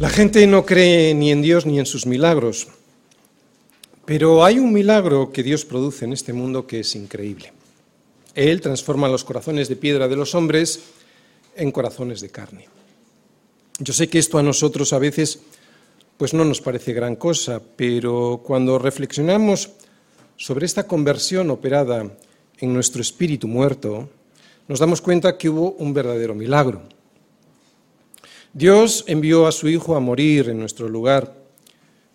La gente no cree ni en Dios ni en sus milagros, pero hay un milagro que Dios produce en este mundo que es increíble. Él transforma los corazones de piedra de los hombres en corazones de carne. Yo sé que esto a nosotros a veces pues no nos parece gran cosa, pero cuando reflexionamos sobre esta conversión operada en nuestro espíritu muerto, nos damos cuenta que hubo un verdadero milagro. Dios envió a su Hijo a morir en nuestro lugar,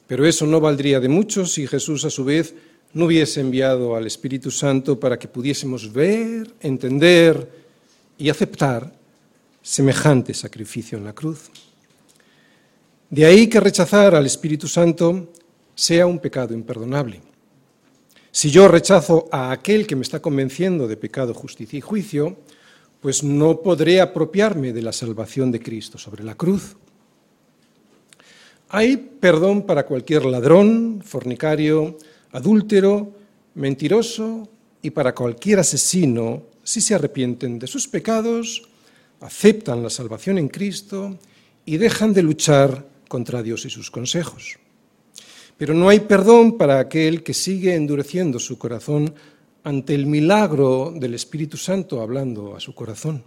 pero eso no valdría de mucho si Jesús a su vez no hubiese enviado al Espíritu Santo para que pudiésemos ver, entender y aceptar semejante sacrificio en la cruz. De ahí que rechazar al Espíritu Santo sea un pecado imperdonable. Si yo rechazo a aquel que me está convenciendo de pecado, justicia y juicio, pues no podré apropiarme de la salvación de Cristo sobre la cruz. Hay perdón para cualquier ladrón, fornicario, adúltero, mentiroso y para cualquier asesino si se arrepienten de sus pecados, aceptan la salvación en Cristo y dejan de luchar contra Dios y sus consejos. Pero no hay perdón para aquel que sigue endureciendo su corazón ante el milagro del Espíritu Santo hablando a su corazón.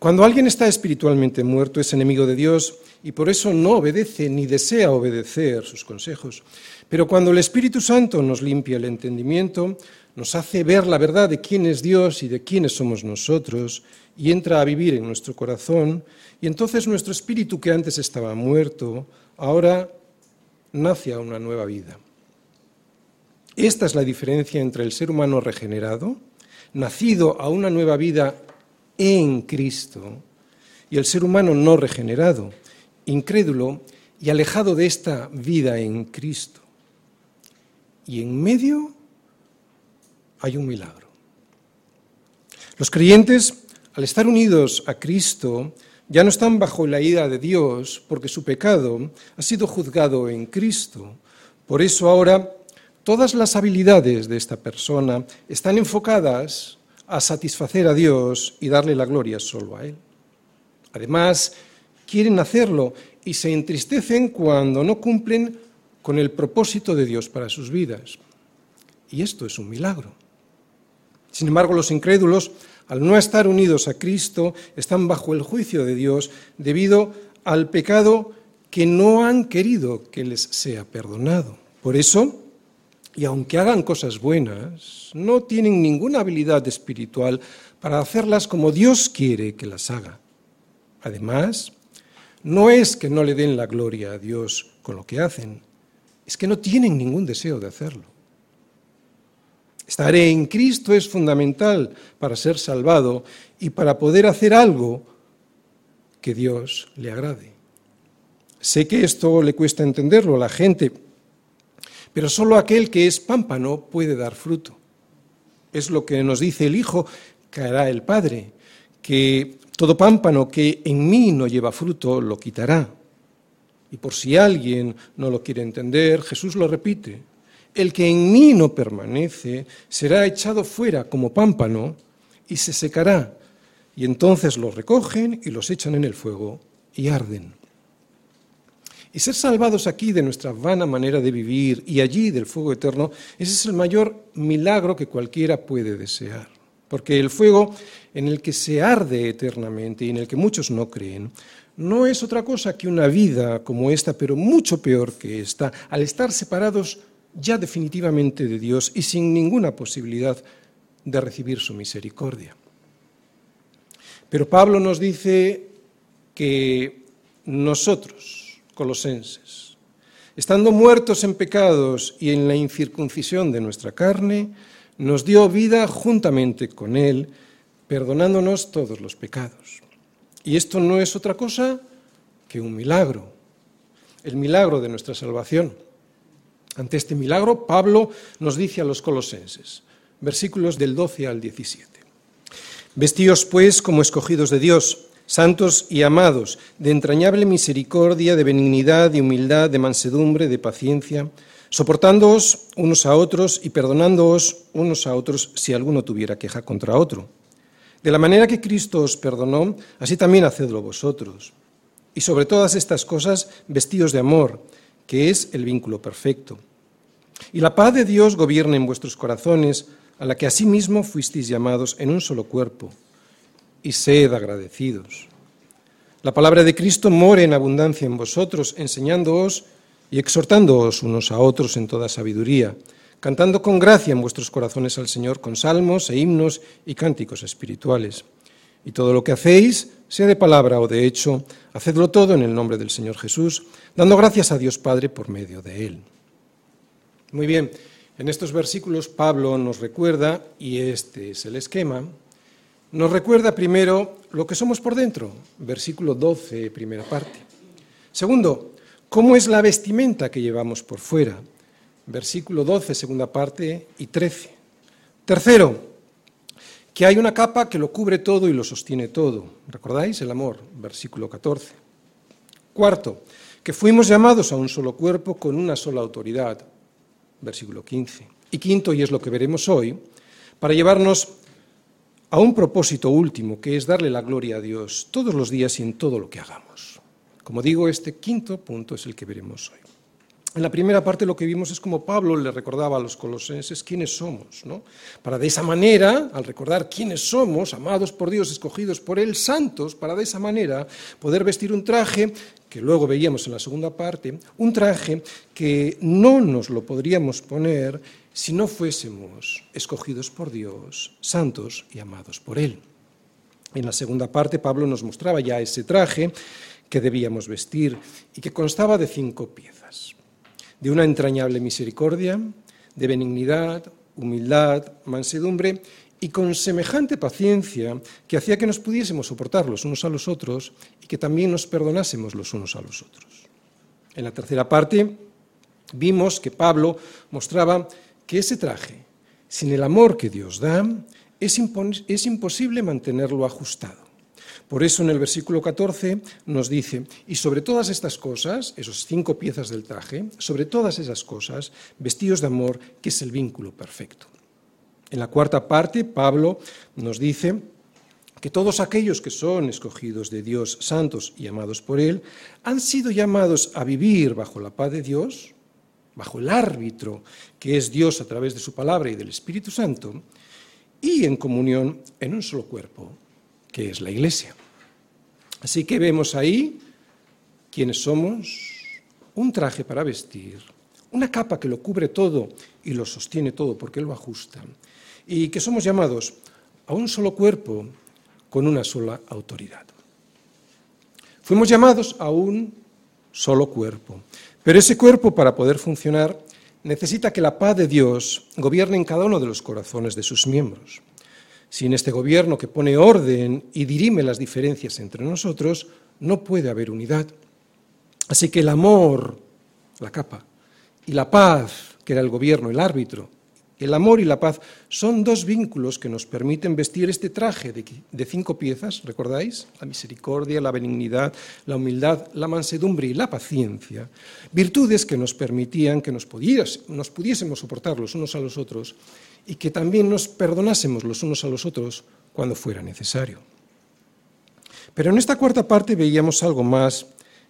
Cuando alguien está espiritualmente muerto es enemigo de Dios y por eso no obedece ni desea obedecer sus consejos. Pero cuando el Espíritu Santo nos limpia el entendimiento, nos hace ver la verdad de quién es Dios y de quiénes somos nosotros y entra a vivir en nuestro corazón, y entonces nuestro espíritu que antes estaba muerto, ahora nace a una nueva vida. Esta es la diferencia entre el ser humano regenerado, nacido a una nueva vida en Cristo, y el ser humano no regenerado, incrédulo y alejado de esta vida en Cristo. Y en medio hay un milagro. Los creyentes, al estar unidos a Cristo, ya no están bajo la ira de Dios porque su pecado ha sido juzgado en Cristo. Por eso ahora Todas las habilidades de esta persona están enfocadas a satisfacer a Dios y darle la gloria solo a Él. Además, quieren hacerlo y se entristecen cuando no cumplen con el propósito de Dios para sus vidas. Y esto es un milagro. Sin embargo, los incrédulos, al no estar unidos a Cristo, están bajo el juicio de Dios debido al pecado que no han querido que les sea perdonado. Por eso, y aunque hagan cosas buenas, no tienen ninguna habilidad espiritual para hacerlas como Dios quiere que las haga. Además, no es que no le den la gloria a Dios con lo que hacen, es que no tienen ningún deseo de hacerlo. Estar en Cristo es fundamental para ser salvado y para poder hacer algo que Dios le agrade. Sé que esto le cuesta entenderlo a la gente, pero solo aquel que es pámpano puede dar fruto. Es lo que nos dice el Hijo hará el Padre, que todo pámpano que en mí no lleva fruto lo quitará. Y por si alguien no lo quiere entender, Jesús lo repite. El que en mí no permanece será echado fuera como pámpano y se secará. Y entonces los recogen y los echan en el fuego y arden. Y ser salvados aquí de nuestra vana manera de vivir y allí del fuego eterno, ese es el mayor milagro que cualquiera puede desear. Porque el fuego en el que se arde eternamente y en el que muchos no creen, no es otra cosa que una vida como esta, pero mucho peor que esta, al estar separados ya definitivamente de Dios y sin ninguna posibilidad de recibir su misericordia. Pero Pablo nos dice que nosotros, colosenses. Estando muertos en pecados y en la incircuncisión de nuestra carne, nos dio vida juntamente con Él, perdonándonos todos los pecados. Y esto no es otra cosa que un milagro, el milagro de nuestra salvación. Ante este milagro, Pablo nos dice a los colosenses, versículos del 12 al 17, Vestíos pues como escogidos de Dios, santos y amados, de entrañable misericordia, de benignidad, de humildad, de mansedumbre, de paciencia, soportándoos unos a otros y perdonándoos unos a otros si alguno tuviera queja contra otro. De la manera que Cristo os perdonó, así también hacedlo vosotros. Y sobre todas estas cosas, vestidos de amor, que es el vínculo perfecto. Y la paz de Dios gobierne en vuestros corazones, a la que asimismo fuisteis llamados en un solo cuerpo, y sed agradecidos. La palabra de Cristo more en abundancia en vosotros, enseñándoos y exhortándoos unos a otros en toda sabiduría, cantando con gracia en vuestros corazones al Señor con salmos e himnos y cánticos espirituales. Y todo lo que hacéis, sea de palabra o de hecho, hacedlo todo en el nombre del Señor Jesús, dando gracias a Dios Padre por medio de Él. Muy bien, en estos versículos Pablo nos recuerda, y este es el esquema, nos recuerda primero lo que somos por dentro, versículo 12, primera parte. Segundo, cómo es la vestimenta que llevamos por fuera, versículo 12, segunda parte y 13. Tercero, que hay una capa que lo cubre todo y lo sostiene todo. ¿Recordáis? El amor, versículo 14. Cuarto, que fuimos llamados a un solo cuerpo con una sola autoridad, versículo 15. Y quinto, y es lo que veremos hoy, para llevarnos a un propósito último, que es darle la gloria a Dios todos los días y en todo lo que hagamos. Como digo, este quinto punto es el que veremos hoy. En la primera parte lo que vimos es como Pablo le recordaba a los colosenses quiénes somos, ¿no? Para de esa manera, al recordar quiénes somos, amados por Dios, escogidos por Él, santos, para de esa manera poder vestir un traje que luego veíamos en la segunda parte, un traje que no nos lo podríamos poner si no fuésemos escogidos por Dios, santos y amados por Él. En la segunda parte Pablo nos mostraba ya ese traje que debíamos vestir y que constaba de cinco piezas. De una entrañable misericordia, de benignidad, humildad, mansedumbre y con semejante paciencia que hacía que nos pudiésemos soportar los unos a los otros y que también nos perdonásemos los unos a los otros. En la tercera parte vimos que Pablo mostraba que ese traje, sin el amor que Dios da, es, imposible mantenerlo ajustado. Por eso en el versículo 14 nos dice, y sobre todas estas cosas, esos cinco piezas del traje, sobre todas esas cosas, vestidos de amor, que es el vínculo perfecto. En la cuarta parte, Pablo nos dice que todos aquellos que son escogidos de Dios, santos y amados por Él, han sido llamados a vivir bajo la paz de Dios, bajo el árbitro que es Dios a través de su palabra y del Espíritu Santo, y en comunión en un solo cuerpo, que es la Iglesia. Así que vemos ahí quiénes somos, un traje para vestir, una capa que lo cubre todo y lo sostiene todo porque lo ajusta, y que somos llamados a un solo cuerpo con una sola autoridad. Fuimos llamados a un solo cuerpo. Pero ese cuerpo, para poder funcionar, necesita que la paz de Dios gobierne en cada uno de los corazones de sus miembros. Sin este gobierno que pone orden y dirime las diferencias entre nosotros, no puede haber unidad. Así que el amor, la capa, y la paz, que era el gobierno, el árbitro, el amor y la paz son dos vínculos que nos permiten vestir este traje de, cinco piezas, ¿recordáis? La misericordia, la benignidad, la humildad, la mansedumbre y la paciencia, virtudes que nos permitían que nos, pudiésemos soportar los unos a los otros y que también nos perdonásemos los unos a los otros cuando fuera necesario. Pero en esta cuarta parte veíamos algo más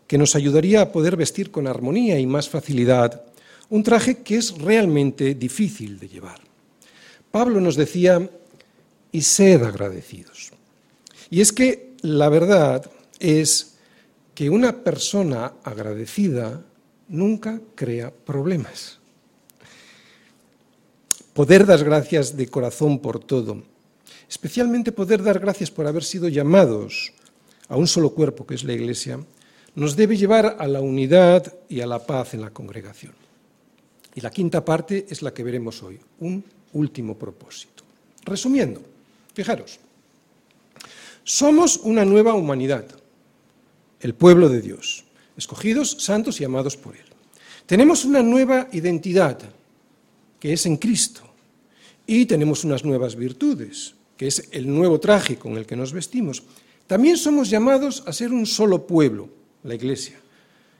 que nos ayudaría a poder vestir con armonía y más facilidad un traje que es realmente difícil de llevar. Pablo nos decía, y sed agradecidos. Y es que la verdad es que una persona agradecida nunca crea problemas. Poder dar gracias de corazón por todo, especialmente poder dar gracias por haber sido llamados a un solo cuerpo, que es la Iglesia, nos debe llevar a la unidad y a la paz en la congregación. Y la quinta parte es la que veremos hoy, un último propósito. Resumiendo, fijaros, somos una nueva humanidad, el pueblo de Dios, escogidos, santos y amados por Él. Tenemos una nueva identidad, que es en Cristo, y tenemos unas nuevas virtudes, que es el nuevo traje con el que nos vestimos. También somos llamados a ser un solo pueblo, la Iglesia,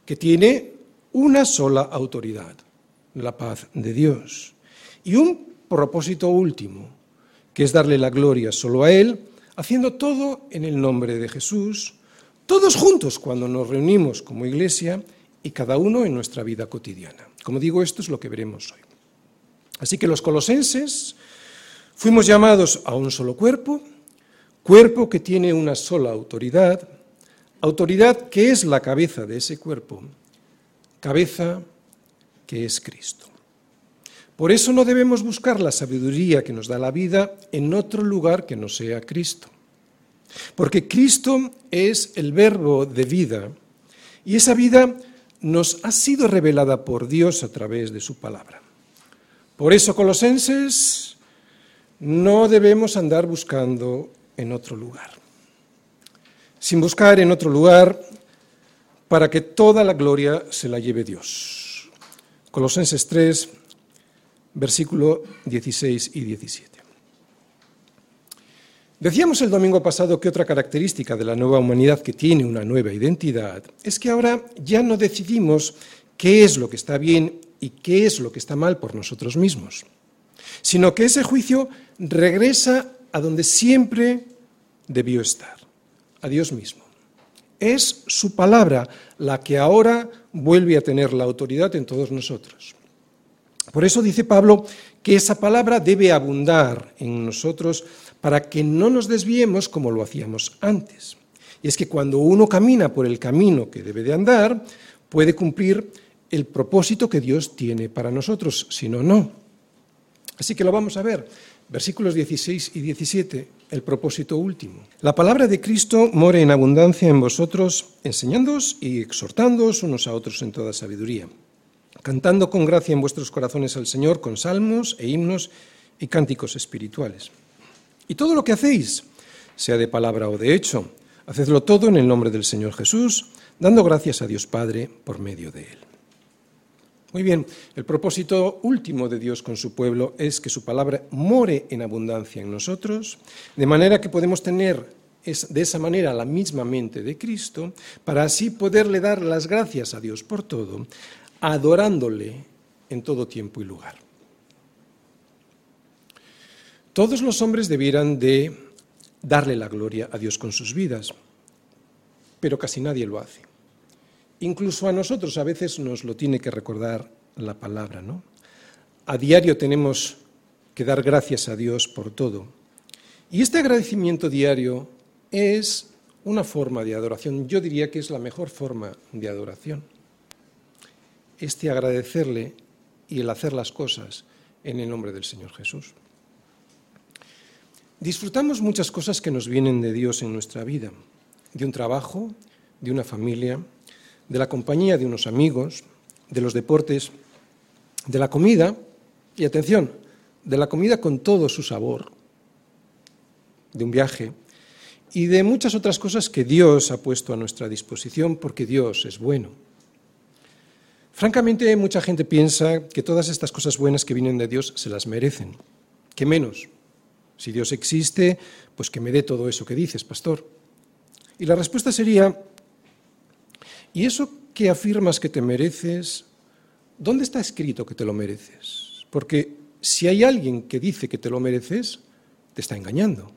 que tiene una sola autoridad la paz de Dios. Y un propósito último, que es darle la gloria solo a Él, haciendo todo en el nombre de Jesús, Todos juntos cuando nos reunimos como iglesia y cada uno en nuestra vida cotidiana. Como digo, esto es lo que veremos hoy. Así que los colosenses fuimos llamados a un solo cuerpo, cuerpo que tiene una sola autoridad, autoridad que es la cabeza de ese cuerpo, cabeza que es Cristo. Por eso no debemos buscar la sabiduría que nos da la vida en otro lugar que no sea Cristo. Porque Cristo es el verbo de vida y esa vida nos ha sido revelada por Dios a través de su palabra. Por eso, colosenses, no debemos andar buscando en otro lugar. Sin buscar en otro lugar para que toda la gloria se la lleve Dios. Colosenses 3, versículo 16 y 17. Decíamos el domingo pasado que otra característica de la nueva humanidad que tiene una nueva identidad es que ahora ya no decidimos qué es lo que está bien y qué es lo que está mal por nosotros mismos, sino que ese juicio regresa a donde siempre debió estar, a Dios mismo. Es su palabra la que ahora vuelve a tener la autoridad en todos nosotros. Por eso dice Pablo que esa palabra debe abundar en nosotros para que no nos desviemos como lo hacíamos antes. Y es que cuando uno camina por el camino que debe de andar, puede cumplir el propósito que Dios tiene para nosotros, si no, no. Así que lo vamos a ver. Versículos 16 y 17, el propósito último. La palabra de Cristo more en abundancia en vosotros, enseñándoos y exhortándoos unos a otros en toda sabiduría cantando con gracia en vuestros corazones al Señor con salmos e himnos y cánticos espirituales. Y todo lo que hacéis, sea de palabra o de hecho, hacedlo todo en el nombre del Señor Jesús, dando gracias a Dios Padre por medio de Él. Muy bien, el propósito último de Dios con su pueblo es que su palabra more en abundancia en nosotros, de manera que podemos tener de esa manera la misma mente de Cristo, para así poderle dar las gracias a Dios por todo, adorándole en todo tiempo y lugar. Todos los hombres debieran de darle la gloria a Dios con sus vidas, pero casi nadie lo hace. Incluso a nosotros a veces nos lo tiene que recordar la palabra, ¿no? A diario tenemos que dar gracias a Dios por todo. Y este agradecimiento diario es una forma de adoración, yo diría que es la mejor forma de adoración este agradecerle y el hacer las cosas en el nombre del Señor Jesús. Disfrutamos muchas cosas que nos vienen de Dios en nuestra vida, de un trabajo, de una familia, de la compañía de unos amigos, de los deportes, de la comida, y atención, de la comida con todo su sabor, de un viaje, y de muchas otras cosas que Dios ha puesto a nuestra disposición porque Dios es bueno. Francamente, mucha gente piensa que todas estas cosas buenas que vienen de Dios se las merecen. ¿Qué menos? Si Dios existe, pues que me dé todo eso que dices, pastor. Y la respuesta sería, ¿y eso que afirmas que te mereces, dónde está escrito que te lo mereces? Porque si hay alguien que dice que te lo mereces, te está engañando.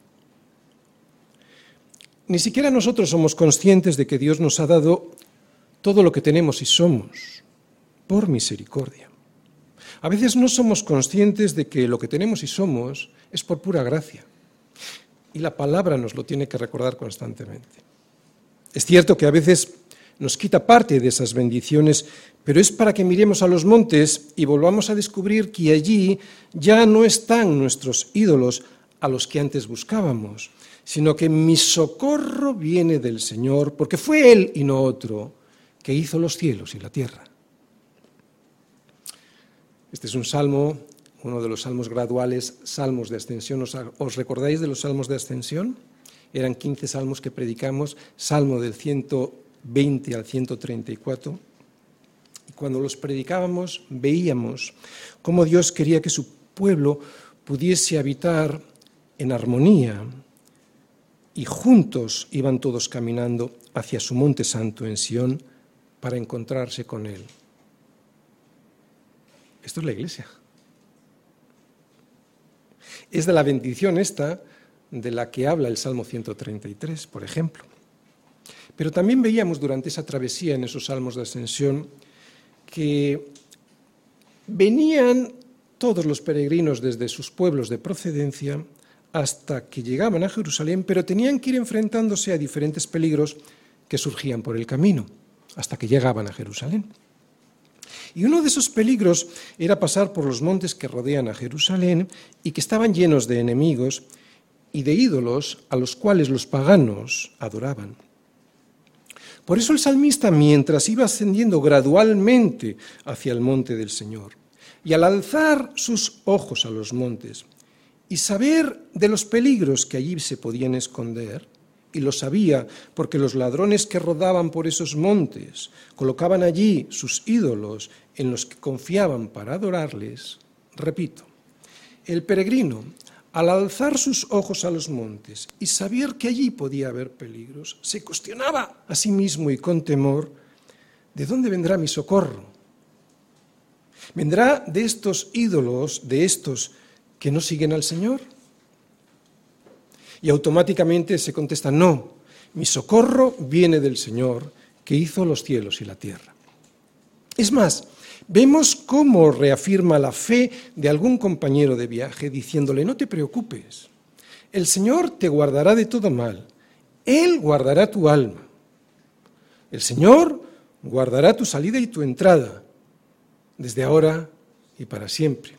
Ni siquiera nosotros somos conscientes de que Dios nos ha dado todo lo que tenemos y somos por misericordia. A veces no somos conscientes de que lo que tenemos y somos es por pura gracia. Y la palabra nos lo tiene que recordar constantemente. Es cierto que a veces nos quita parte de esas bendiciones, pero es para que miremos a los montes y volvamos a descubrir que allí ya no están nuestros ídolos a los que antes buscábamos, sino que mi socorro viene del Señor, porque fue Él y no otro que hizo los cielos y la tierra. Este es un salmo, uno de los salmos graduales, salmos de ascensión. ¿Os, recordáis de los salmos de ascensión? Eran 15 salmos que predicamos, salmo del 120 al 134. Y cuando los predicábamos veíamos cómo Dios quería que su pueblo pudiese habitar en armonía y juntos iban todos caminando hacia su monte santo en Sión para encontrarse con Él. Esto es la iglesia. Es de la bendición esta de la que habla el Salmo 133, por ejemplo. Pero también veíamos durante esa travesía en esos salmos de ascensión que venían todos los peregrinos desde sus pueblos de procedencia hasta que llegaban a Jerusalén, pero tenían que ir enfrentándose a diferentes peligros que surgían por el camino, hasta que llegaban a Jerusalén. Y uno de esos peligros era pasar por los montes que rodean a Jerusalén y que estaban llenos de enemigos y de ídolos a los cuales los paganos adoraban. Por eso el salmista, mientras iba ascendiendo gradualmente hacia el monte del Señor, y al alzar sus ojos a los montes y saber de los peligros que allí se podían esconder, y lo sabía porque los ladrones que rodaban por esos montes colocaban allí sus ídolos en los que confiaban para adorarles, repito, el peregrino, al alzar sus ojos a los montes y saber que allí podía haber peligros, se cuestionaba a sí mismo y con temor, ¿de dónde vendrá mi socorro? ¿Vendrá de estos ídolos, de estos que no siguen al Señor? Y automáticamente se contesta, no, mi socorro viene del Señor que hizo los cielos y la tierra. Es más, vemos cómo reafirma la fe de algún compañero de viaje diciéndole, no te preocupes, el Señor te guardará de todo mal, Él guardará tu alma, el Señor guardará tu salida y tu entrada, desde ahora y para siempre.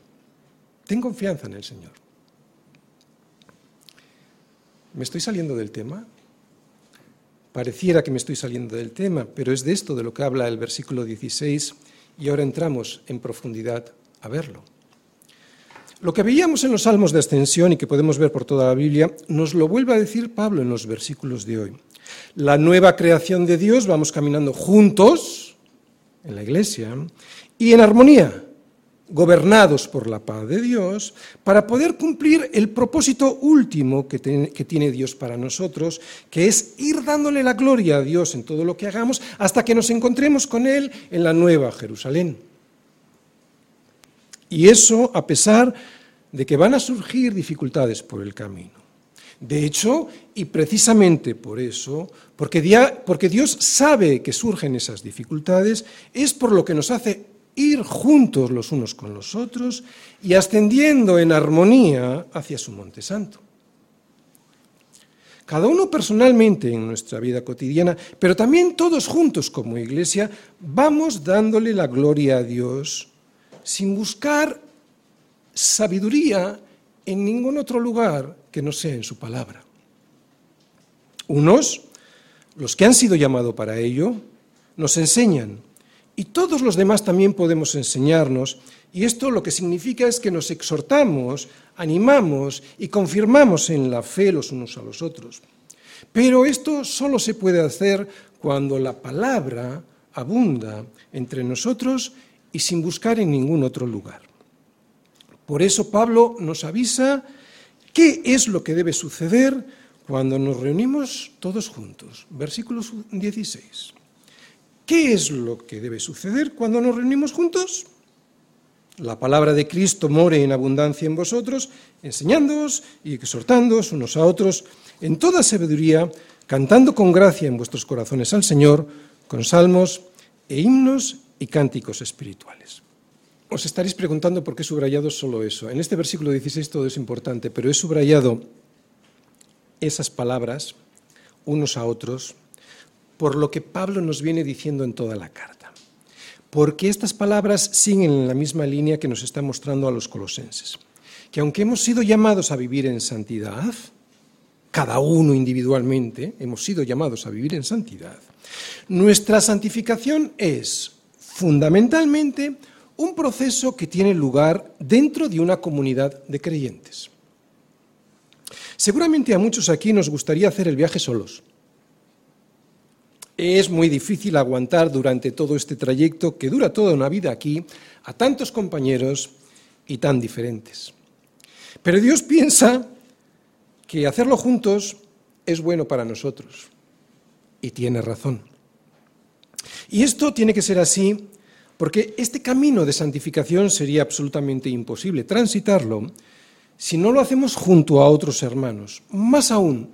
Ten confianza en el Señor. ¿Me estoy saliendo del tema? Pareciera que me estoy saliendo del tema, pero es de esto de lo que habla el versículo 16 y ahora entramos en profundidad a verlo. Lo que veíamos en los salmos de ascensión y que podemos ver por toda la Biblia, nos lo vuelve a decir Pablo en los versículos de hoy. La nueva creación de Dios, vamos caminando juntos en la iglesia y en armonía gobernados por la paz de Dios, para poder cumplir el propósito último que, tiene Dios para nosotros, que es ir dándole la gloria a Dios en todo lo que hagamos hasta que nos encontremos con Él en la nueva Jerusalén. Y eso a pesar de que van a surgir dificultades por el camino. De hecho, y precisamente por eso, porque Dios sabe que surgen esas dificultades, es por lo que nos hace ir juntos los unos con los otros y ascendiendo en armonía hacia su monte santo. Cada uno personalmente en nuestra vida cotidiana, pero también todos juntos como iglesia, vamos dándole la gloria a Dios sin buscar sabiduría en ningún otro lugar que no sea en su palabra. Unos, los que han sido llamados para ello, nos enseñan y todos los demás también podemos enseñarnos, y esto lo que significa es que nos exhortamos, animamos y confirmamos en la fe los unos a los otros. Pero esto solo se puede hacer cuando la palabra abunda entre nosotros y sin buscar en ningún otro lugar. Por eso Pablo nos avisa qué es lo que debe suceder cuando nos reunimos todos juntos. Versículo 16. ¿Qué es lo que debe suceder cuando nos reunimos juntos? La palabra de Cristo more en abundancia en vosotros, enseñándoos y exhortándoos unos a otros en toda sabiduría, cantando con gracia en vuestros corazones al Señor, con salmos e himnos y cánticos espirituales. Os estaréis preguntando por qué he subrayado solo eso. En este versículo 16 todo es importante, pero he subrayado esas palabras unos a otros por lo que Pablo nos viene diciendo en toda la carta. Porque estas palabras siguen en la misma línea que nos está mostrando a los colosenses. Que aunque hemos sido llamados a vivir en santidad, cada uno individualmente hemos sido llamados a vivir en santidad, nuestra santificación es fundamentalmente un proceso que tiene lugar dentro de una comunidad de creyentes. Seguramente a muchos aquí nos gustaría hacer el viaje solos, es muy difícil aguantar durante todo este trayecto, que dura toda una vida aquí, a tantos compañeros y tan diferentes. Pero Dios piensa que hacerlo juntos es bueno para nosotros. Y tiene razón. Y esto tiene que ser así porque este camino de santificación sería absolutamente imposible transitarlo si no lo hacemos junto a otros hermanos. Más aún,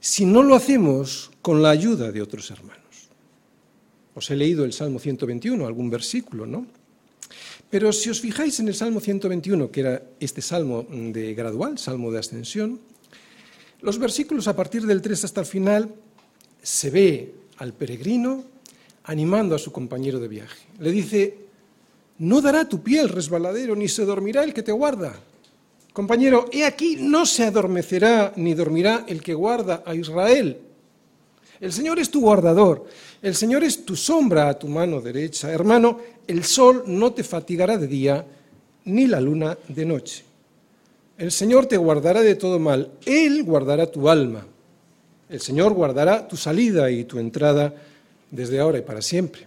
si no lo hacemos con la ayuda de otros hermanos. Os he leído el Salmo 121, algún versículo, ¿no? Pero si os fijáis en el Salmo 121, que era este salmo de gradual, salmo de ascensión, los versículos a partir del 3 hasta el final se ve al peregrino animando a su compañero de viaje. Le dice, no dará tu pie el resbaladero, ni se dormirá el que te guarda. Compañero, he aquí, no se adormecerá ni dormirá el que guarda a Israel. El Señor es tu guardador, el Señor es tu sombra a tu mano derecha. Hermano, el sol no te fatigará de día, ni la luna de noche. El Señor te guardará de todo mal, Él guardará tu alma. El Señor guardará tu salida y tu entrada desde ahora y para siempre.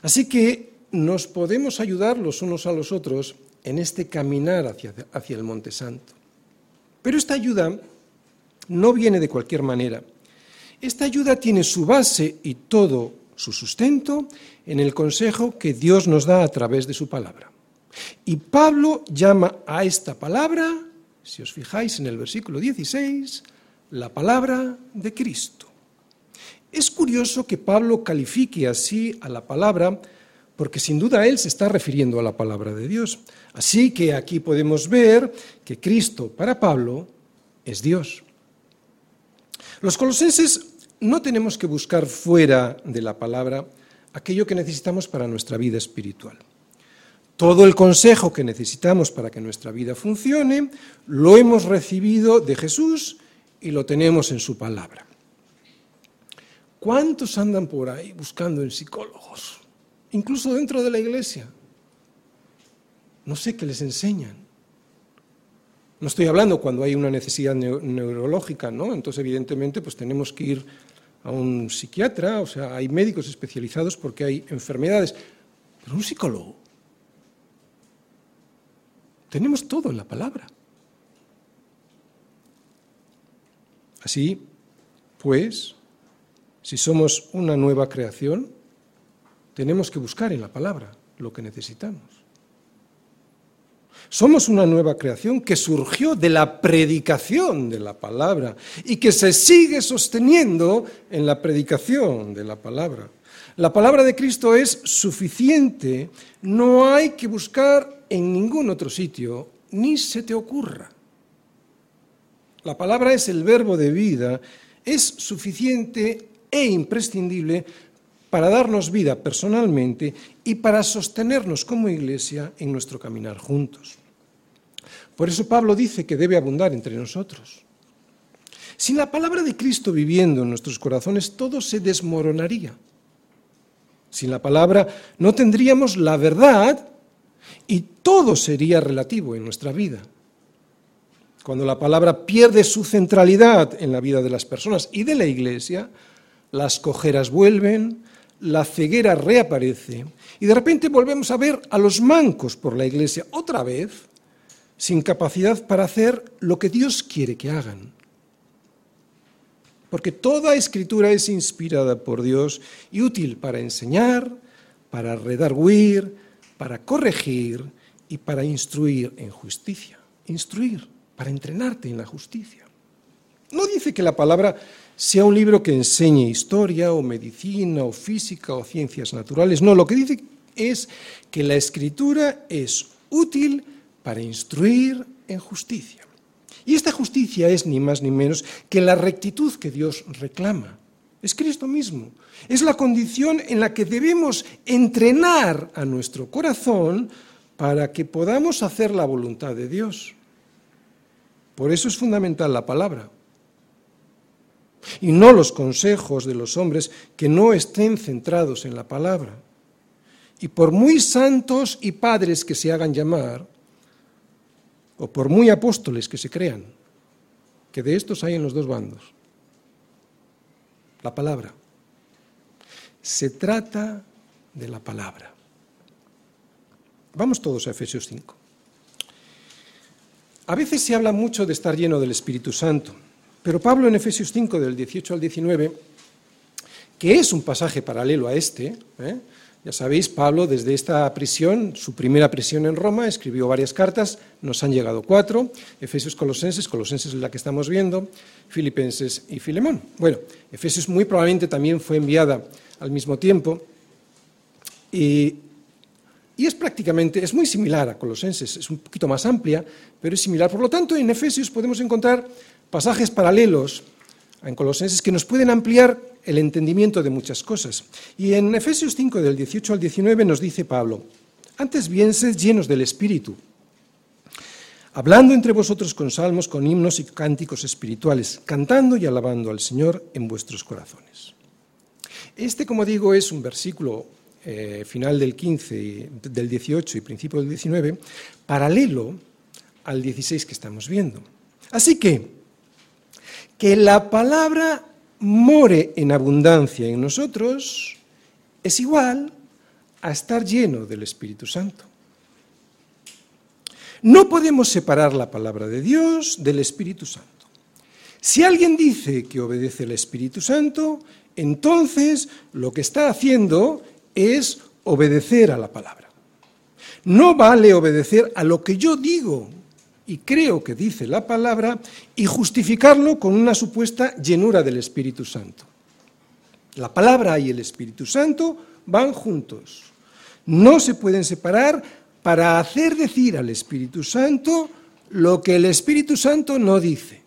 Así que nos podemos ayudar los unos a los otros en este caminar hacia, hacia el Monte Santo. Pero esta ayuda no viene de cualquier manera. Esta ayuda tiene su base y todo su sustento en el consejo que Dios nos da a través de su palabra. Y Pablo llama a esta palabra, si os fijáis en el versículo 16, la palabra de Cristo. Es curioso que Pablo califique así a la palabra porque sin duda él se está refiriendo a la palabra de Dios. Así que aquí podemos ver que Cristo para Pablo es Dios. Los colosenses no tenemos que buscar fuera de la palabra aquello que necesitamos para nuestra vida espiritual. Todo el consejo que necesitamos para que nuestra vida funcione lo hemos recibido de Jesús y lo tenemos en su palabra. ¿Cuántos andan por ahí buscando en psicólogos? Incluso dentro de la iglesia. No sé qué les enseñan. No estoy hablando cuando hay una necesidad neurológica, ¿no? Entonces, evidentemente, pues tenemos que ir a un psiquiatra, o sea, hay médicos especializados porque hay enfermedades. Pero un psicólogo. Tenemos todo en la palabra. Así, pues, si somos una nueva creación, tenemos que buscar en la palabra lo que necesitamos. Somos una nueva creación que surgió de la predicación de la palabra y que se sigue sosteniendo en la predicación de la palabra. La palabra de Cristo es suficiente, no hay que buscar en ningún otro sitio, ni se te ocurra. La palabra es el verbo de vida, es suficiente e imprescindible para darnos vida personalmente y para sostenernos como iglesia en nuestro caminar juntos. Por eso Pablo dice que debe abundar entre nosotros. Sin la palabra de Cristo viviendo en nuestros corazones, todo se desmoronaría. Sin la palabra no tendríamos la verdad y todo sería relativo en nuestra vida. Cuando la palabra pierde su centralidad en la vida de las personas y de la iglesia, las cojeras vuelven, la ceguera reaparece y de repente volvemos a ver a los mancos por la iglesia otra vez, sin capacidad para hacer lo que Dios quiere que hagan. Porque toda escritura es inspirada por Dios y útil para enseñar, para redarguir, para corregir y para instruir en justicia. Instruir, para entrenarte en la justicia. No dice que la palabra sea un libro que enseñe historia o medicina o física o ciencias naturales. No, lo que dice es que la escritura es útil para instruir en justicia. Y esta justicia es ni más ni menos que la rectitud que Dios reclama. Es Cristo mismo. Es la condición en la que debemos entrenar a nuestro corazón para que podamos hacer la voluntad de Dios. Por eso es fundamental la palabra y no los consejos de los hombres que no estén centrados en la palabra. Y por muy santos y padres que se hagan llamar, o por muy apóstoles que se crean, que de estos hay en los dos bandos, la palabra. Se trata de la palabra. Vamos todos a Efesios 5. A veces se habla mucho de estar lleno del Espíritu Santo. Pero Pablo en Efesios 5, del 18 al 19, que es un pasaje paralelo a este, ¿eh? Ya sabéis, Pablo desde esta prisión, su primera prisión en Roma, escribió varias cartas, nos han llegado cuatro, Efesios Colosenses, Colosenses es la que estamos viendo, Filipenses y Filemón. Bueno, Efesios muy probablemente también fue enviada al mismo tiempo y, y es prácticamente, es muy similar a Colosenses, es un poquito más amplia, pero es similar. Por lo tanto, en Efesios podemos encontrar pasajes paralelos en Colosenses que nos pueden ampliar el entendimiento de muchas cosas. Y en Efesios 5, del 18 al 19, nos dice Pablo, antes bien sed llenos del Espíritu, hablando entre vosotros con salmos, con himnos y cánticos espirituales, cantando y alabando al Señor en vuestros corazones. Este, como digo, es un versículo eh, final del 15, del 18 y principio del 19, paralelo al 16 que estamos viendo. Así que, que la palabra more en abundancia en nosotros es igual a estar lleno del Espíritu Santo. No podemos separar la palabra de Dios del Espíritu Santo. Si alguien dice que obedece al Espíritu Santo, entonces lo que está haciendo es obedecer a la palabra. No vale obedecer a lo que yo digo y creo que dice la palabra y justificarlo con una supuesta llenura del Espíritu Santo. La palabra y el Espíritu Santo van juntos. No se pueden separar para hacer decir al Espíritu Santo lo que el Espíritu Santo no dice.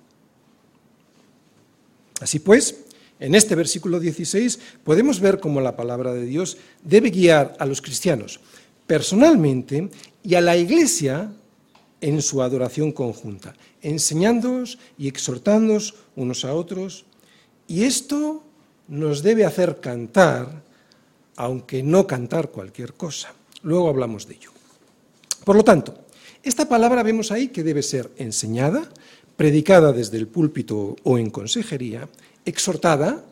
Así pues, en este versículo 16 podemos ver cómo la palabra de Dios debe guiar a los cristianos personalmente y a la iglesia en su adoración conjunta, enseñándoos y exhortándoos unos a otros. Y esto nos debe hacer cantar, aunque no cantar cualquier cosa. Luego hablamos de ello. Por lo tanto, esta palabra vemos ahí que debe ser enseñada, predicada desde el púlpito o en consejería, exhortada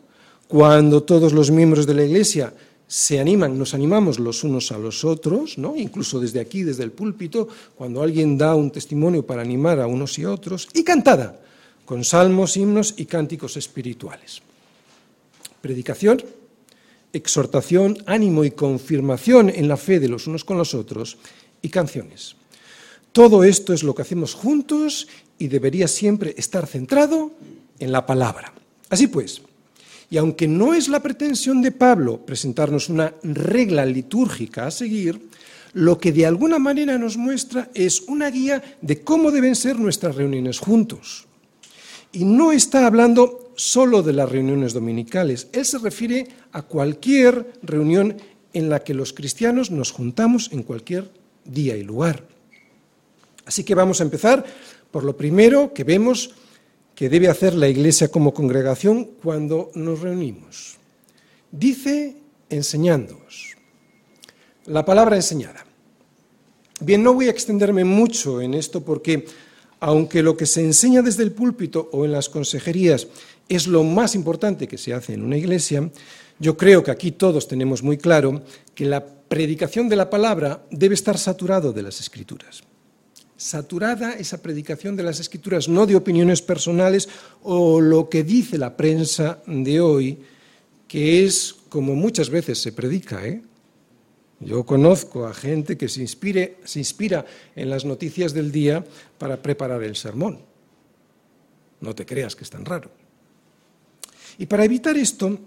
cuando todos los miembros de la Iglesia se animan, nos animamos los unos a los otros, ¿no? incluso desde aquí, desde el púlpito, cuando alguien da un testimonio para animar a unos y otros, y cantada, con salmos, himnos y cánticos espirituales. Predicación, exhortación, ánimo y confirmación en la fe de los unos con los otros, y canciones. Todo esto es lo que hacemos juntos y debería siempre estar centrado en la palabra. Así pues, y aunque no es la pretensión de Pablo presentarnos una regla litúrgica a seguir, lo que de alguna manera nos muestra es una guía de cómo deben ser nuestras reuniones juntos. Y no está hablando solo de las reuniones dominicales, él se refiere a cualquier reunión en la que los cristianos nos juntamos en cualquier día y lugar. Así que vamos a empezar por lo primero que vemos que debe hacer la Iglesia como congregación cuando nos reunimos. Dice enseñándoos. La palabra enseñada. Bien, no voy a extenderme mucho en esto porque, aunque lo que se enseña desde el púlpito o en las consejerías es lo más importante que se hace en una iglesia, yo creo que aquí todos tenemos muy claro que la predicación de la palabra debe estar saturado de las escrituras saturada esa predicación de las escrituras, no de opiniones personales o lo que dice la prensa de hoy, que es como muchas veces se predica. ¿eh? Yo conozco a gente que se, inspira en las noticias del día para preparar el sermón. No te creas que es tan raro. Y para evitar esto,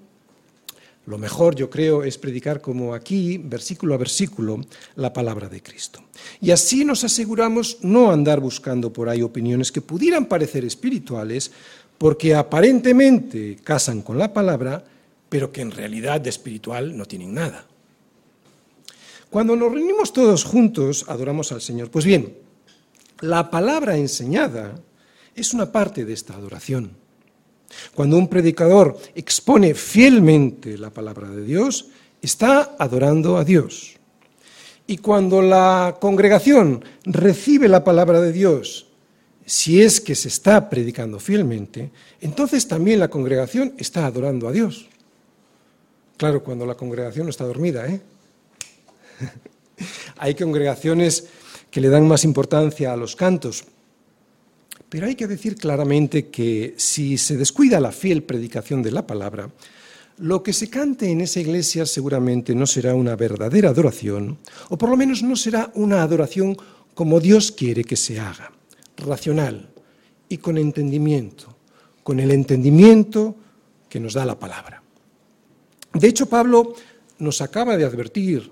lo mejor, yo creo, es predicar como aquí, versículo a versículo, la palabra de Cristo. Y así nos aseguramos no andar buscando por ahí opiniones que pudieran parecer espirituales, porque aparentemente casan con la palabra, pero que en realidad de espiritual no tienen nada. Cuando nos reunimos todos juntos, adoramos al Señor. Pues bien, la palabra enseñada es una parte de esta adoración. Cuando un predicador expone fielmente la palabra de Dios, está adorando a Dios. Y cuando la congregación recibe la palabra de Dios, si es que se está predicando fielmente, entonces también la congregación está adorando a Dios. Claro, cuando la congregación no está dormida, ¿eh? Hay congregaciones que le dan más importancia a los cantos, pero hay que decir claramente que si se descuida la fiel predicación de la palabra, lo que se cante en esa iglesia seguramente no será una verdadera adoración, o por lo menos no será una adoración como Dios quiere que se haga, racional y con entendimiento, con el entendimiento que nos da la palabra. De hecho, Pablo nos acaba de advertir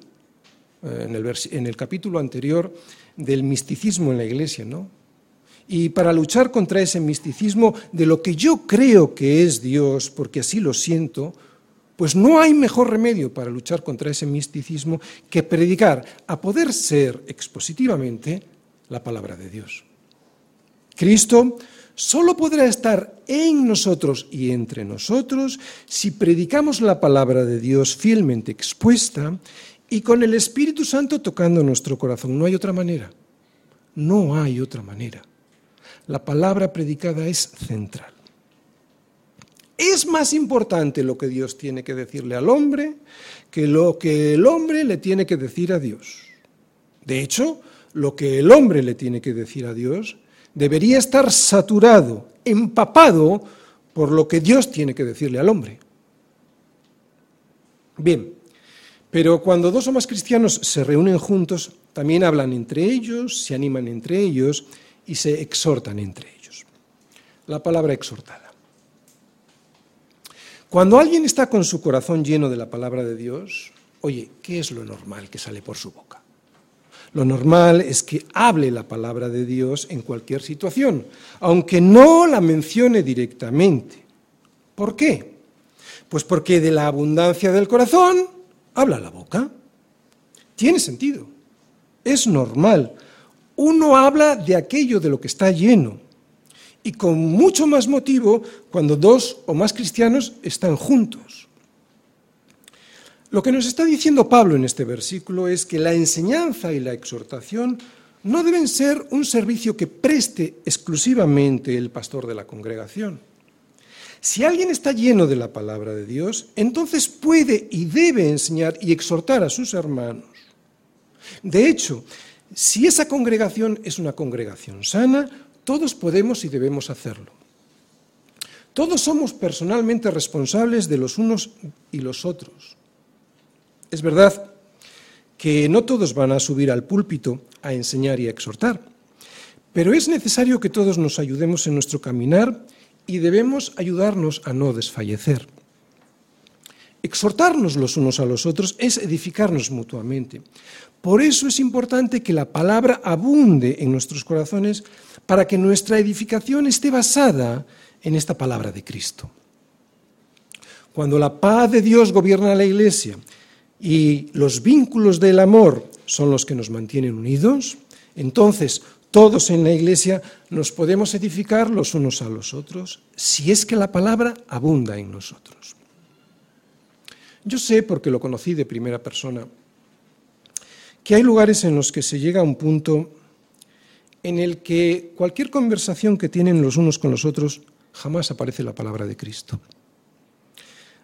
eh, en el, en el capítulo anterior del misticismo en la iglesia, ¿no? Y para luchar contra ese misticismo de lo que yo creo que es Dios, porque así lo siento, pues no hay mejor remedio para luchar contra ese misticismo que predicar, a poder ser expositivamente, la palabra de Dios. Cristo solo podrá estar en nosotros y entre nosotros si predicamos la palabra de Dios fielmente expuesta y con el Espíritu Santo tocando nuestro corazón. No hay otra manera. No hay otra manera. La palabra predicada es central. Es más importante lo que Dios tiene que decirle al hombre que lo que el hombre le tiene que decir a Dios. De hecho, lo que el hombre le tiene que decir a Dios debería estar saturado, empapado por lo que Dios tiene que decirle al hombre. Bien, pero cuando dos o más cristianos se reúnen juntos, también hablan entre ellos, se animan entre ellos y se exhortan entre ellos. La palabra exhortada. Cuando alguien está con su corazón lleno de la palabra de Dios, oye, ¿qué es lo normal que sale por su boca? Lo normal es que hable la palabra de Dios en cualquier situación, aunque no la mencione directamente. ¿Por qué? Pues porque de la abundancia del corazón habla la boca. Tiene sentido. Es normal. Uno habla de aquello de lo que está lleno y con mucho más motivo cuando dos o más cristianos están juntos. Lo que nos está diciendo Pablo en este versículo es que la enseñanza y la exhortación no deben ser un servicio que preste exclusivamente el pastor de la congregación. Si alguien está lleno de la palabra de Dios, entonces puede y debe enseñar y exhortar a sus hermanos. De hecho, si esa congregación es una congregación sana, todos podemos y debemos hacerlo. Todos somos personalmente responsables de los unos y los otros. Es verdad que no todos van a subir al púlpito a enseñar y a exhortar, pero es necesario que todos nos ayudemos en nuestro caminar y debemos ayudarnos a no desfallecer. Exhortarnos los unos a los otros es edificarnos mutuamente. Por eso es importante que la palabra abunde en nuestros corazones para que nuestra edificación esté basada en esta palabra de Cristo. Cuando la paz de Dios gobierna la iglesia y los vínculos del amor son los que nos mantienen unidos, entonces todos en la iglesia nos podemos edificar los unos a los otros si es que la palabra abunda en nosotros. Yo sé, porque lo conocí de primera persona, que hay lugares en los que se llega a un punto en el que cualquier conversación que tienen los unos con los otros jamás aparece la palabra de Cristo.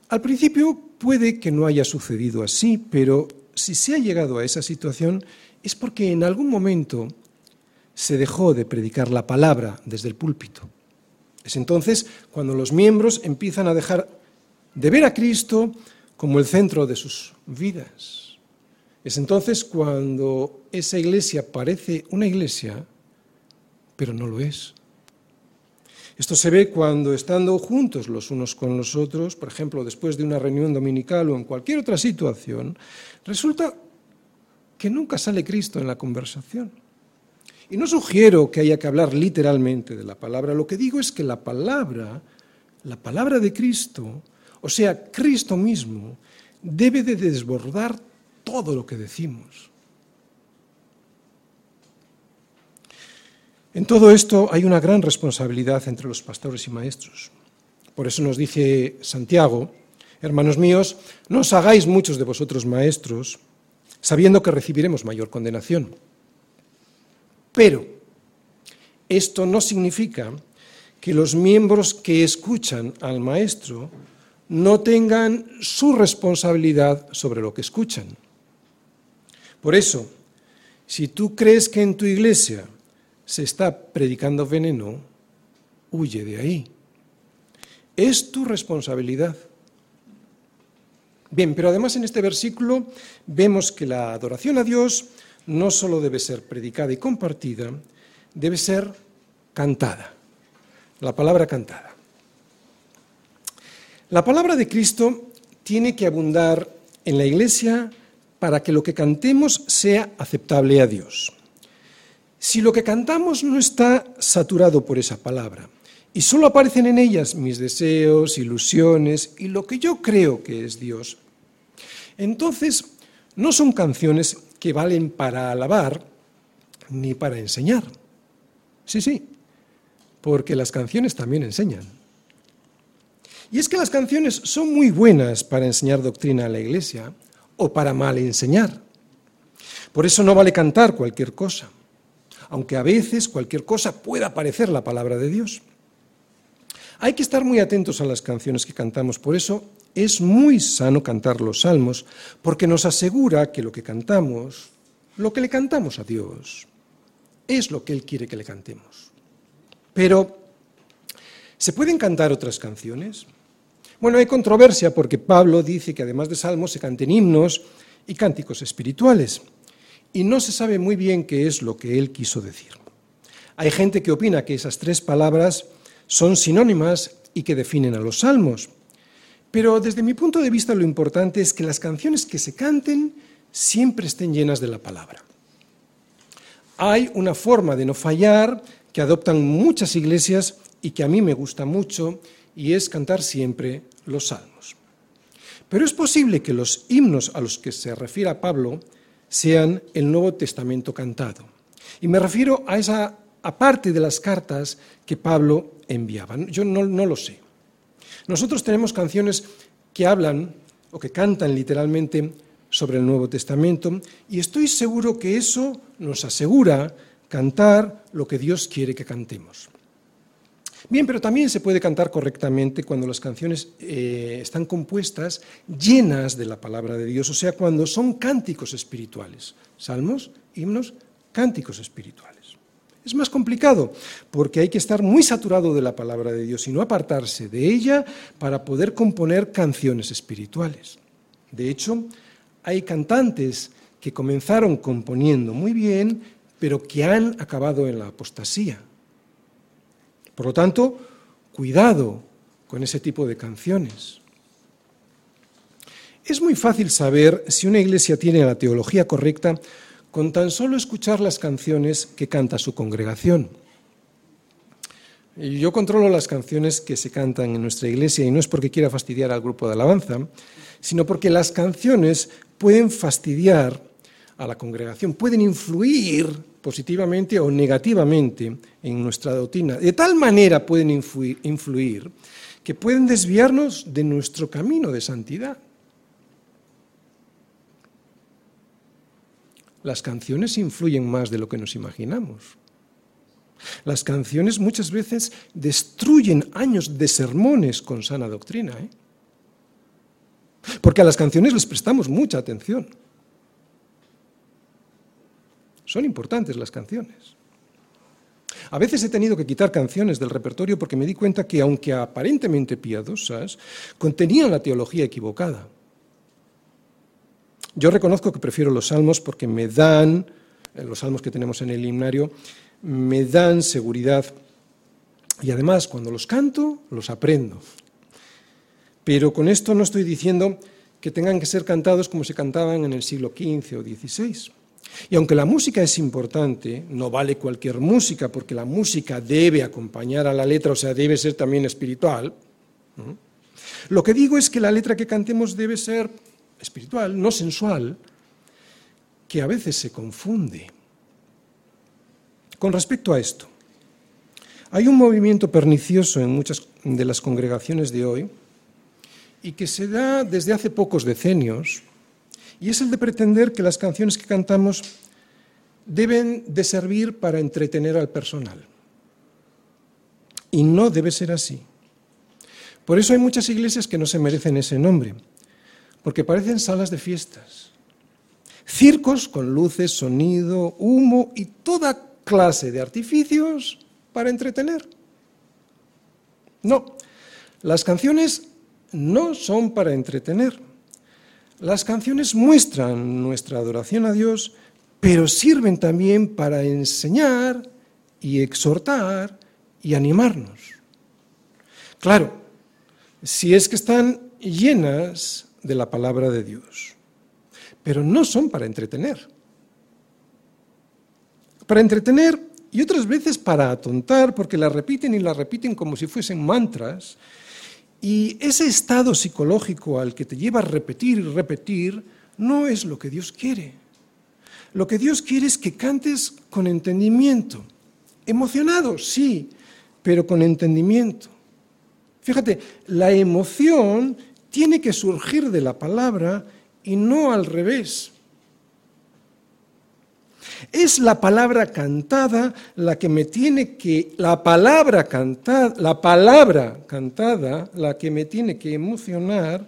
Al principio puede que no haya sucedido así, pero si se ha llegado a esa situación es porque en algún momento se dejó de predicar la palabra desde el púlpito. Es entonces cuando los miembros empiezan a dejar de ver a Cristo como el centro de sus vidas es entonces cuando esa iglesia parece una iglesia, pero no lo es. Esto se ve cuando estando juntos los unos con los otros, por ejemplo, después de una reunión dominical o en cualquier otra situación, resulta que nunca sale Cristo en la conversación. Y no sugiero que haya que hablar literalmente de la palabra, lo que digo es que la palabra, la palabra de Cristo, o sea, Cristo mismo, debe de desbordar todo lo que decimos. En todo esto hay una gran responsabilidad entre los pastores y maestros. Por eso nos dice Santiago, hermanos míos, no os hagáis muchos de vosotros maestros, sabiendo que recibiremos mayor condenación. Pero esto no significa que los miembros que escuchan al maestro no tengan su responsabilidad sobre lo que escuchan. Por eso, si tú crees que en tu iglesia se está predicando veneno, huye de ahí. Es tu responsabilidad. Bien, pero además en este versículo vemos que la adoración a Dios no solo debe ser predicada y compartida, debe ser cantada. La palabra cantada. La palabra de Cristo tiene que abundar en la iglesia para que lo que cantemos sea aceptable a Dios. Si lo que cantamos no está saturado por esa palabra y solo aparecen en ellas mis deseos, ilusiones y lo que yo creo que es Dios, entonces no son canciones que valen para alabar ni para enseñar. Sí, sí, porque las canciones también enseñan. Y es que las canciones son muy buenas para enseñar doctrina a la iglesia o para mal enseñar. Por eso no vale cantar cualquier cosa aunque a veces cualquier cosa pueda parecer la palabra de Dios. Hay que estar muy atentos a las canciones que cantamos, por eso es muy sano cantar los salmos, porque nos asegura que lo que cantamos, lo que le cantamos a Dios, es lo que Él quiere que le cantemos. Pero, ¿se pueden cantar otras canciones? Bueno, hay controversia porque Pablo dice que además de salmos se canten himnos y cánticos espirituales y no se sabe muy bien qué es lo que él quiso decir. Hay gente que opina que esas tres palabras son sinónimas y que definen a los salmos, pero desde mi punto de vista lo importante es que las canciones que se canten siempre estén llenas de la palabra. Hay una forma de no fallar que adoptan muchas iglesias y que a mí me gusta mucho, y es cantar siempre los salmos. Pero es posible que los himnos a los que se refiere Pablo sean el Nuevo Testamento cantado. Y me refiero a esa aparte de las cartas que Pablo enviaba. Yo no, no lo sé. Nosotros tenemos canciones que hablan o que cantan literalmente sobre el Nuevo Testamento y estoy seguro que eso nos asegura cantar lo que Dios quiere que cantemos. Bien, pero también se puede cantar correctamente cuando las canciones eh, están compuestas llenas de la palabra de Dios, o sea, cuando son cánticos espirituales. Salmos, himnos, cánticos espirituales. Es más complicado porque hay que estar muy saturado de la palabra de Dios y no apartarse de ella para poder componer canciones espirituales. De hecho, hay cantantes que comenzaron componiendo muy bien, pero que han acabado en la apostasía. Por lo tanto, cuidado con ese tipo de canciones. Es muy fácil saber si una iglesia tiene la teología correcta con tan solo escuchar las canciones que canta su congregación. Yo controlo las canciones que se cantan en nuestra iglesia y no es porque quiera fastidiar al grupo de alabanza, sino porque las canciones pueden fastidiar a la congregación, pueden influir positivamente o negativamente en nuestra doctrina. De tal manera pueden influir, que pueden desviarnos de nuestro camino de santidad. Las canciones influyen más de lo que nos imaginamos. Las canciones muchas veces destruyen años de sermones con sana doctrina. ¿eh? Porque a las canciones les prestamos mucha atención. Son importantes las canciones. A veces he tenido que quitar canciones del repertorio porque me di cuenta que, aunque aparentemente piadosas, contenían la teología equivocada. Yo reconozco que prefiero los salmos porque me dan, eh, los salmos que tenemos en el himnario, me dan seguridad y además cuando los canto, los aprendo. Pero con esto no estoy diciendo que tengan que ser cantados como se cantaban en el siglo XV o XVI. Y aunque la música es importante, no vale cualquier música, porque la música debe acompañar a la letra, o sea, debe ser también espiritual. Lo que digo es que la letra que cantemos debe ser espiritual, no sensual, que a veces se confunde. Con respecto a esto, hay un movimiento pernicioso en muchas de las congregaciones de hoy y que se da desde hace pocos decenios, y es el de pretender que las canciones que cantamos deben de servir para entretener al personal. Y no debe ser así. Por eso hay muchas iglesias que no se merecen ese nombre, porque parecen salas de fiestas. Circos con luces, sonido, humo y toda clase de artificios para entretener. No, las canciones no son para entretener. Las canciones muestran nuestra adoración a Dios, pero sirven también para enseñar y exhortar y animarnos. Claro, si es que están llenas de la palabra de Dios, pero no son para entretener. Para entretener y otras veces para atontar, porque la repiten y la repiten como si fuesen mantras, y ese estado psicológico al que te lleva a repetir y repetir no es lo que Dios quiere. Lo que Dios quiere es que cantes con entendimiento. Emocionado, sí, pero con entendimiento. Fíjate, la emoción tiene que surgir de la palabra y no al revés. Es la palabra cantada la que me tiene que, la palabra cantada, la palabra cantada, la que me tiene que emocionar,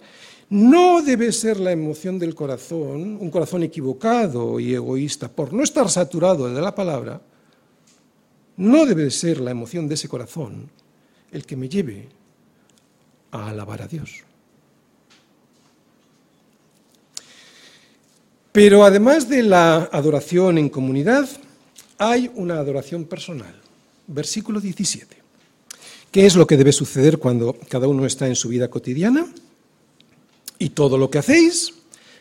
no debe ser la emoción del corazón, un corazón equivocado y egoísta, por no estar saturado de la palabra, no debe ser la emoción de ese corazón el que me lleve a alabar a Dios. Pero además de la adoración en comunidad, hay una adoración personal. Versículo 17. ¿Qué es lo que debe suceder cuando cada uno está en su vida cotidiana? Y todo lo que hacéis,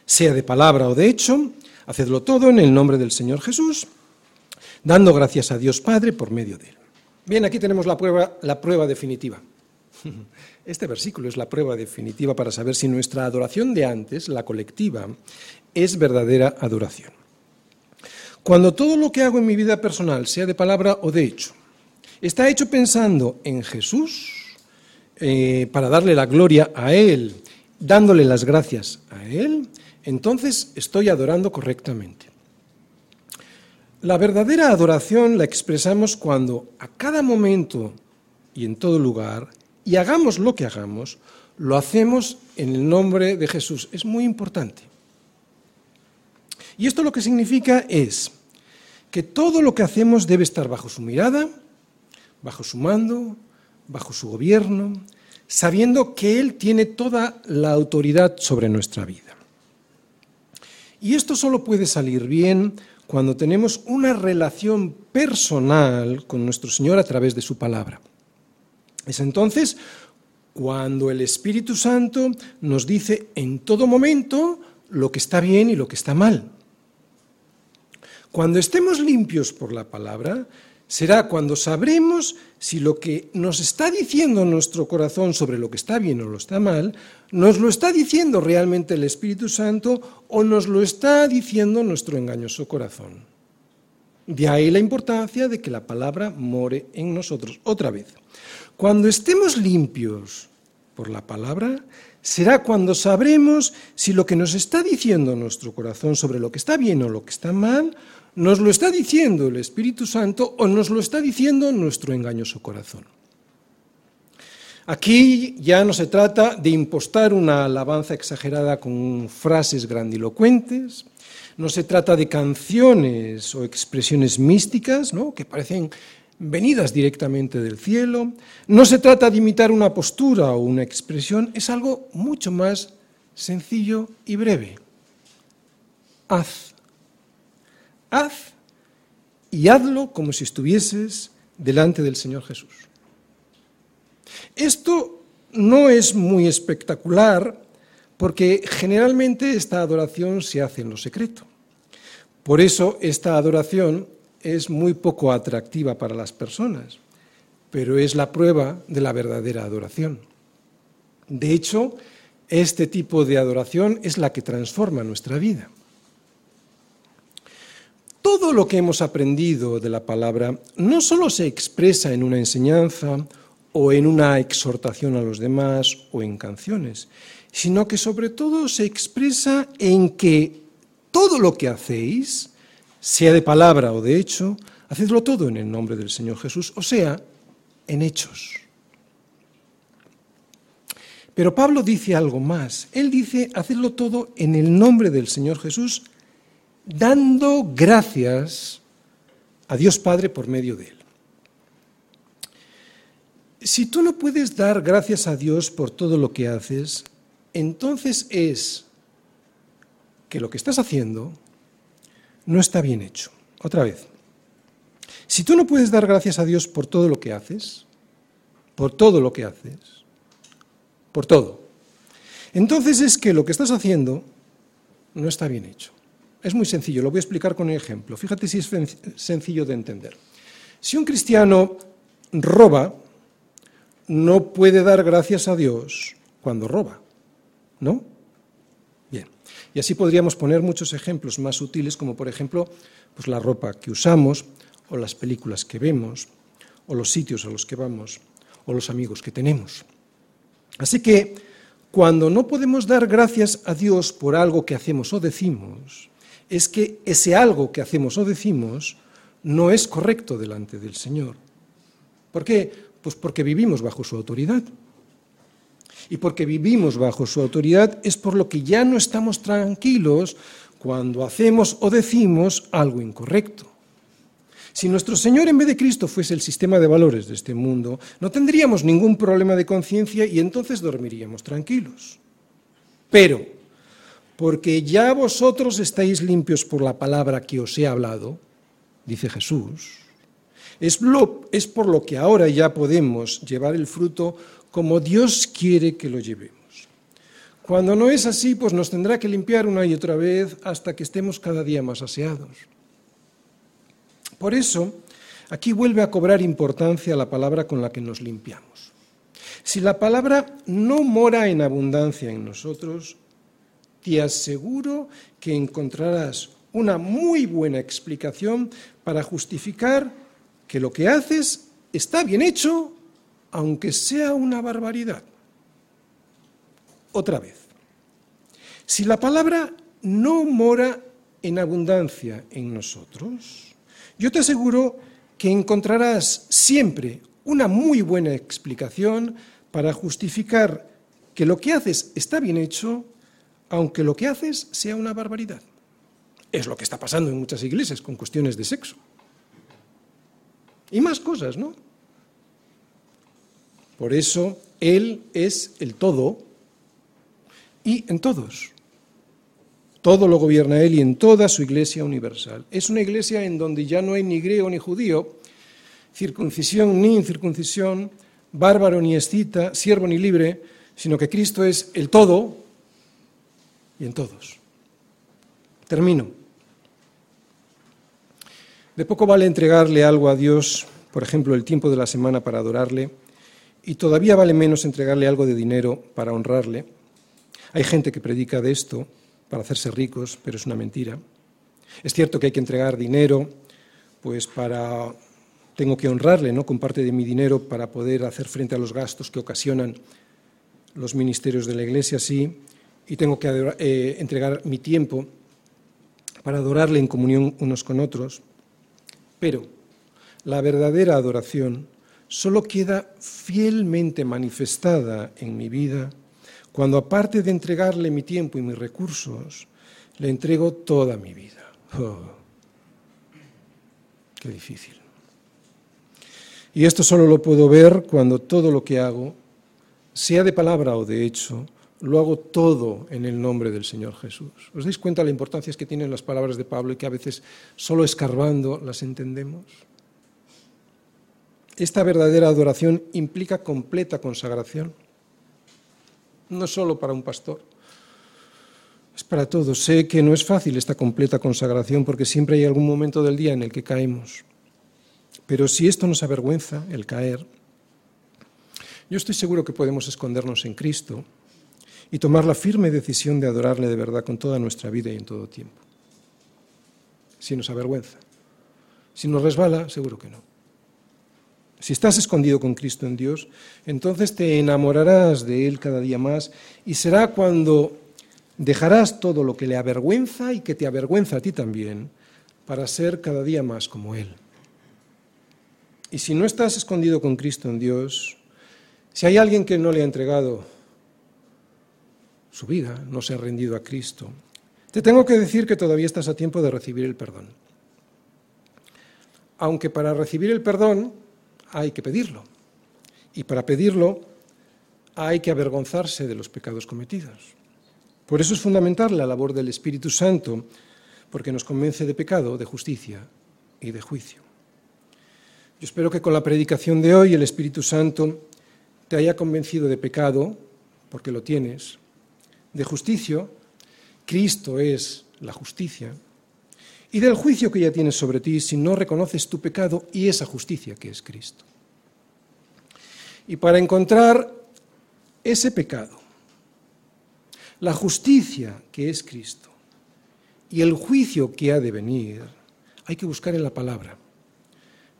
sea de palabra o de hecho, hacedlo todo en el nombre del Señor Jesús, dando gracias a Dios Padre por medio de él. Bien, aquí tenemos la prueba, la prueba definitiva. Este versículo es la prueba definitiva para saber si nuestra adoración de antes, la colectiva, es verdadera adoración. Cuando todo lo que hago en mi vida personal, sea de palabra o de hecho, está hecho pensando en Jesús, eh, para darle la gloria a Él, dándole las gracias a Él, entonces estoy adorando correctamente. La verdadera adoración la expresamos cuando a cada momento y en todo lugar, y hagamos lo que hagamos, lo hacemos en el nombre de Jesús. Es muy importante. Y esto lo que significa es que todo lo que hacemos debe estar bajo su mirada, bajo su mando, bajo su gobierno, sabiendo que Él tiene toda la autoridad sobre nuestra vida. Y esto solo puede salir bien cuando tenemos una relación personal con nuestro Señor a través de su palabra. Es entonces cuando el Espíritu Santo nos dice en todo momento lo que está bien y lo que está mal. Cuando estemos limpios por la palabra, será cuando sabremos si lo que nos está diciendo nuestro corazón sobre lo que está bien o lo está mal, nos lo está diciendo realmente el Espíritu Santo o nos lo está diciendo nuestro engañoso corazón. De ahí la importancia de que la palabra more en nosotros. Otra vez, cuando estemos limpios por la palabra, será cuando sabremos si lo que nos está diciendo nuestro corazón sobre lo que está bien o lo que está mal, ¿Nos lo está diciendo el Espíritu Santo o nos lo está diciendo nuestro engañoso corazón? Aquí ya no se trata de impostar una alabanza exagerada con frases grandilocuentes, no se trata de canciones o expresiones místicas ¿no? que parecen venidas directamente del cielo, no se trata de imitar una postura o una expresión, es algo mucho más sencillo y breve. Haz haz y hazlo como si estuvieses delante del Señor Jesús. Esto no es muy espectacular porque generalmente esta adoración se hace en lo secreto. Por eso esta adoración es muy poco atractiva para las personas, pero es la prueba de la verdadera adoración. De hecho, este tipo de adoración es la que transforma nuestra vida. Todo lo que hemos aprendido de la palabra no solo se expresa en una enseñanza o en una exhortación a los demás o en canciones, sino que sobre todo se expresa en que todo lo que hacéis, sea de palabra o de hecho, hacedlo todo en el nombre del Señor Jesús, o sea, en hechos. Pero Pablo dice algo más. Él dice, hacedlo todo en el nombre del Señor Jesús, dando gracias a Dios Padre por medio de él. Si tú no puedes dar gracias a Dios por todo lo que haces, entonces es que lo que estás haciendo no está bien hecho. Otra vez, si tú no puedes dar gracias a Dios por todo lo que haces, por todo lo que haces, por todo, entonces es que lo que estás haciendo no está bien hecho. Es muy sencillo, lo voy a explicar con un ejemplo. Fíjate si es sencillo de entender. Si un cristiano roba, no puede dar gracias a Dios cuando roba, ¿no? Bien. Y así podríamos poner muchos ejemplos más sutiles, como por ejemplo pues la ropa que usamos, o las películas que vemos, o los sitios a los que vamos, o los amigos que tenemos. Así que cuando no podemos dar gracias a Dios por algo que hacemos o decimos, es que ese algo que hacemos o decimos no es correcto delante del Señor. ¿Por qué? Pues porque vivimos bajo su autoridad. Y porque vivimos bajo su autoridad es por lo que ya no estamos tranquilos cuando hacemos o decimos algo incorrecto. Si nuestro Señor en vez de Cristo fuese el sistema de valores de este mundo, no tendríamos ningún problema de conciencia y entonces dormiríamos tranquilos. Pero, porque ya vosotros estáis limpios por la palabra que os he hablado, dice Jesús, es, por lo que ahora ya podemos llevar el fruto como Dios quiere que lo llevemos. Cuando no es así, pues nos tendrá que limpiar una y otra vez hasta que estemos cada día más aseados. Por eso, aquí vuelve a cobrar importancia la palabra con la que nos limpiamos. Si la palabra no mora en abundancia en nosotros, te aseguro que encontrarás una muy buena explicación para justificar que lo que haces está bien hecho, aunque sea una barbaridad. Otra vez, si la palabra no mora en abundancia en nosotros, yo te aseguro que encontrarás siempre una muy buena explicación para justificar que lo que haces está bien hecho, aunque lo que haces sea una barbaridad. Es lo que está pasando en muchas iglesias con cuestiones de sexo. Y más cosas, ¿no? Por eso Él es el todo y en todos. Todo lo gobierna Él y en toda su iglesia universal. Es una iglesia en donde ya no hay ni griego ni judío, circuncisión ni incircuncisión, bárbaro ni escita, siervo ni libre, sino que Cristo es el todo y en todos. Termino. De poco vale entregarle algo a Dios, por ejemplo, el tiempo de la semana para adorarle, y todavía vale menos entregarle algo de dinero para honrarle. Hay gente que predica de esto para hacerse ricos, pero es una mentira. Es cierto que hay que entregar dinero, pues para tengo que honrarle, ¿no? Con parte de mi dinero para poder hacer frente a los gastos que ocasionan los ministerios de la Iglesia, sí, y tengo que eh, entregar mi tiempo para adorarle en comunión unos con otros. Pero la verdadera adoración solo queda fielmente manifestada en mi vida cuando aparte de entregarle mi tiempo y mis recursos, le entrego toda mi vida. Oh, qué difícil. Y esto solo lo puedo ver cuando todo lo que hago, sea de palabra o de hecho, lo hago todo en el nombre del Señor Jesús. ¿Os dais cuenta de la importancia que tienen las palabras de Pablo y que a veces solo escarbando las entendemos? Esta verdadera adoración implica completa consagración no solo para un pastor, es para todos. Sé que no es fácil esta completa consagración porque siempre hay algún momento del día en el que caemos. Pero si esto nos avergüenza, el caer, yo estoy seguro que podemos escondernos en Cristo y tomar la firme decisión de adorarle de verdad con toda nuestra vida y en todo tiempo. Si nos avergüenza. Si nos resbala, seguro que no. Si estás escondido con Cristo en Dios, entonces te enamorarás de Él cada día más y será cuando dejarás todo lo que le avergüenza y que te avergüenza a ti también para ser cada día más como Él. Y si no estás escondido con Cristo en Dios, si hay alguien que no le ha entregado su vida, no se ha rendido a Cristo, te tengo que decir que todavía estás a tiempo de recibir el perdón. Aunque para recibir el perdón hay que pedirlo. Y para pedirlo hay que avergonzarse de los pecados cometidos. Por eso es fundamental la labor del Espíritu Santo, porque nos convence de pecado, de justicia y de juicio. Yo espero que con la predicación de hoy el Espíritu Santo te haya convencido de pecado, porque lo tienes, de justicia, Cristo es la justicia, y del juicio que ya tienes sobre ti si no reconoces tu pecado y esa justicia que es Cristo. Y para encontrar ese pecado, la justicia que es Cristo y el juicio que ha de venir, hay que buscar en la palabra,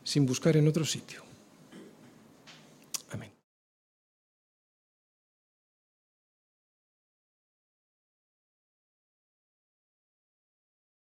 sin buscar en otro sitio.